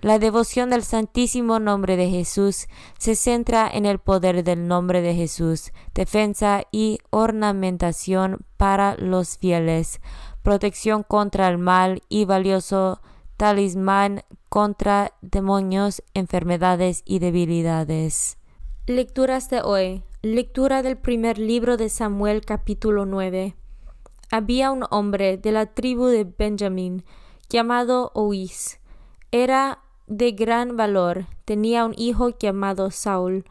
La devoción del Santísimo Nombre de Jesús se centra en el poder del nombre de Jesús, defensa y ornamentación para los fieles, protección contra el mal y valioso talismán contra demonios, enfermedades y debilidades. Lecturas de hoy. Lectura del primer libro de Samuel capítulo 9. Había un hombre de la tribu de Benjamín llamado Oís. Era de gran valor, tenía un hijo llamado Saúl,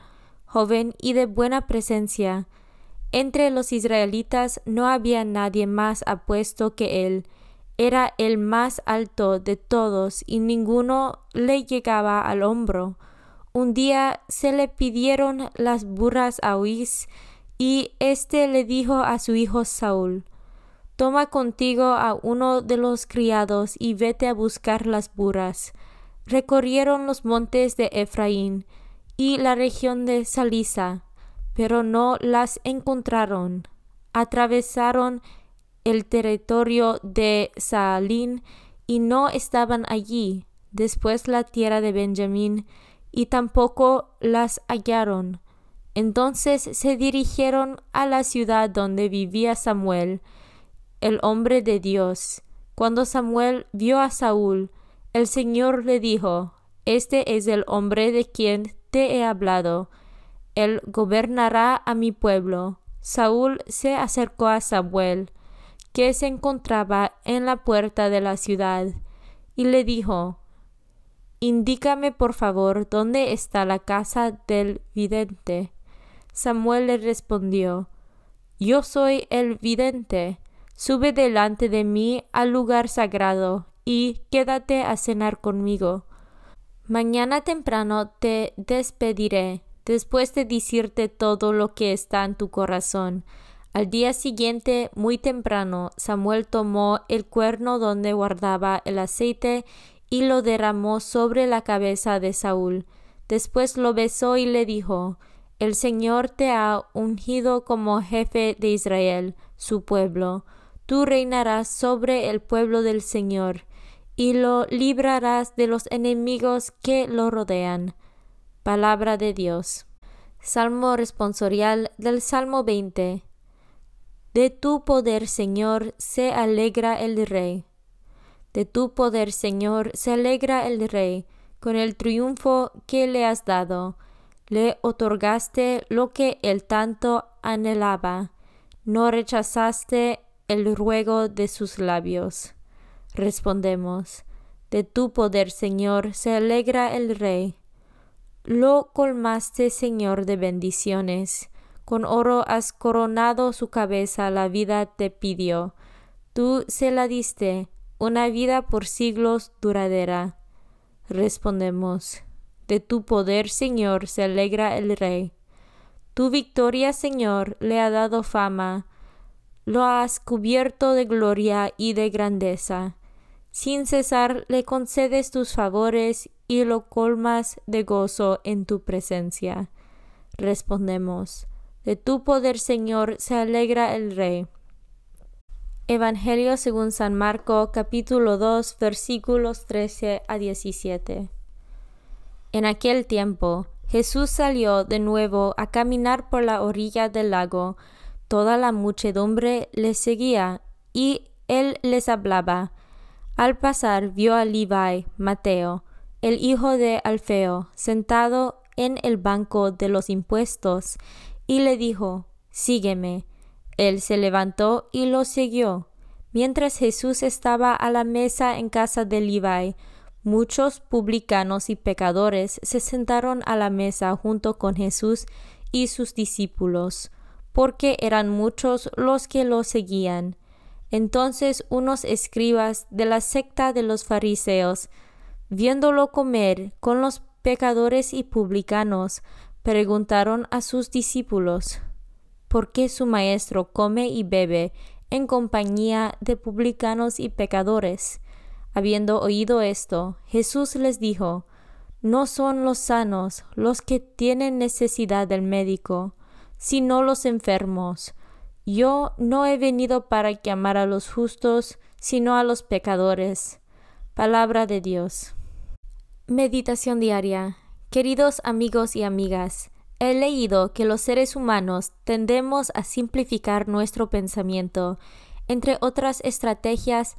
joven y de buena presencia. Entre los israelitas no había nadie más apuesto que él. Era el más alto de todos y ninguno le llegaba al hombro. Un día se le pidieron las burras a Uís y éste le dijo a su hijo Saúl, Toma contigo a uno de los criados y vete a buscar las burras recorrieron los montes de Efraín y la región de Salisa, pero no las encontraron. Atravesaron el territorio de Saalín y no estaban allí. Después la tierra de Benjamín y tampoco las hallaron. Entonces se dirigieron a la ciudad donde vivía Samuel, el hombre de Dios. Cuando Samuel vio a Saúl, el Señor le dijo, Este es el hombre de quien te he hablado. Él gobernará a mi pueblo. Saúl se acercó a Samuel, que se encontraba en la puerta de la ciudad, y le dijo, Indícame por favor dónde está la casa del vidente. Samuel le respondió, Yo soy el vidente. Sube delante de mí al lugar sagrado y quédate a cenar conmigo. Mañana temprano te despediré, después de decirte todo lo que está en tu corazón. Al día siguiente, muy temprano, Samuel tomó el cuerno donde guardaba el aceite y lo derramó sobre la cabeza de Saúl. Después lo besó y le dijo, El Señor te ha ungido como jefe de Israel, su pueblo. Tú reinarás sobre el pueblo del Señor, y lo librarás de los enemigos que lo rodean. Palabra de Dios. Salmo responsorial del Salmo 20. De tu poder, Señor, se alegra el Rey. De tu poder, Señor, se alegra el Rey, con el triunfo que le has dado. Le otorgaste lo que él tanto anhelaba. No rechazaste el ruego de sus labios. Respondemos, de tu poder, Señor, se alegra el Rey. Lo colmaste, Señor, de bendiciones. Con oro has coronado su cabeza, la vida te pidió. Tú se la diste, una vida por siglos duradera. Respondemos, de tu poder, Señor, se alegra el Rey. Tu victoria, Señor, le ha dado fama, lo has cubierto de gloria y de grandeza. Sin cesar le concedes tus favores y lo colmas de gozo en tu presencia. Respondemos, de tu poder, Señor, se alegra el Rey. Evangelio según San Marco capítulo 2 versículos 13 a 17. En aquel tiempo Jesús salió de nuevo a caminar por la orilla del lago. Toda la muchedumbre le seguía y él les hablaba. Al pasar vio a Levi, Mateo, el hijo de Alfeo, sentado en el banco de los impuestos, y le dijo, Sígueme. Él se levantó y lo siguió. Mientras Jesús estaba a la mesa en casa de Levi, muchos publicanos y pecadores se sentaron a la mesa junto con Jesús y sus discípulos, porque eran muchos los que lo seguían. Entonces unos escribas de la secta de los fariseos, viéndolo comer con los pecadores y publicanos, preguntaron a sus discípulos, ¿por qué su maestro come y bebe en compañía de publicanos y pecadores? Habiendo oído esto, Jesús les dijo, No son los sanos los que tienen necesidad del médico, sino los enfermos. Yo no he venido para llamar a los justos, sino a los pecadores. Palabra de Dios. Meditación diaria. Queridos amigos y amigas, he leído que los seres humanos tendemos a simplificar nuestro pensamiento. Entre otras estrategias,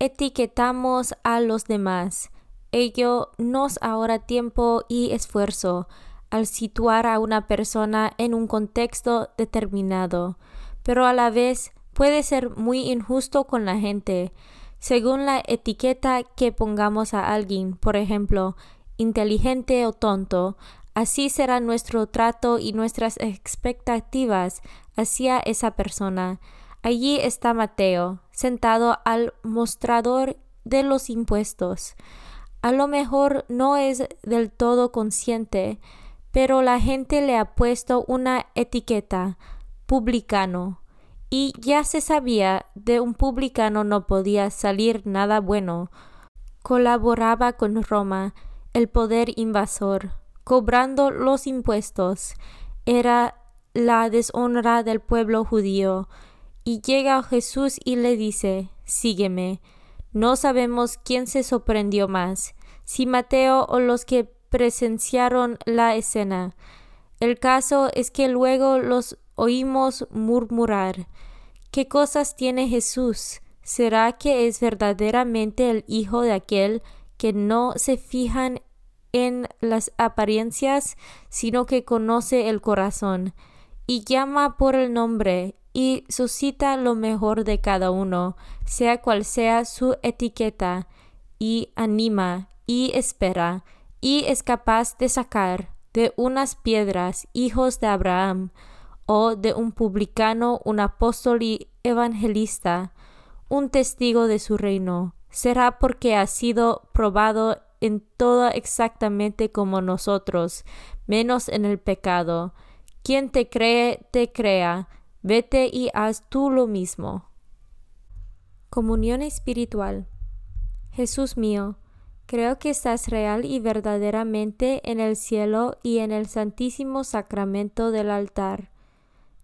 etiquetamos a los demás. Ello nos ahorra tiempo y esfuerzo al situar a una persona en un contexto determinado, pero a la vez puede ser muy injusto con la gente. Según la etiqueta que pongamos a alguien, por ejemplo, inteligente o tonto, así será nuestro trato y nuestras expectativas hacia esa persona. Allí está Mateo, sentado al mostrador de los impuestos. A lo mejor no es del todo consciente, pero la gente le ha puesto una etiqueta, publicano, y ya se sabía de un publicano no podía salir nada bueno. Colaboraba con Roma, el poder invasor, cobrando los impuestos, era la deshonra del pueblo judío. Y llega Jesús y le dice, Sígueme. No sabemos quién se sorprendió más, si Mateo o los que presenciaron la escena. El caso es que luego los oímos murmurar, ¿qué cosas tiene Jesús? ¿Será que es verdaderamente el Hijo de aquel que no se fijan en las apariencias, sino que conoce el corazón. y llama por el nombre y suscita lo mejor de cada uno, sea cual sea su etiqueta, y anima y espera, y es capaz de sacar de unas piedras hijos de Abraham, o de un publicano un apóstol y evangelista, un testigo de su reino. Será porque ha sido probado en todo exactamente como nosotros, menos en el pecado. Quien te cree, te crea. Vete y haz tú lo mismo. Comunión espiritual. Jesús mío, creo que estás real y verdaderamente en el cielo y en el santísimo sacramento del altar.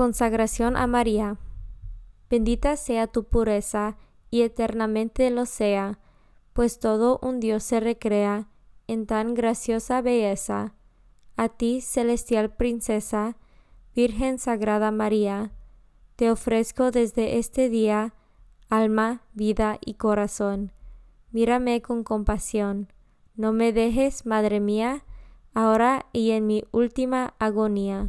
Consagración a María. Bendita sea tu pureza, y eternamente lo sea, pues todo un Dios se recrea en tan graciosa belleza. A ti, celestial princesa, Virgen Sagrada María, te ofrezco desde este día alma, vida y corazón. Mírame con compasión. No me dejes, Madre mía, ahora y en mi última agonía.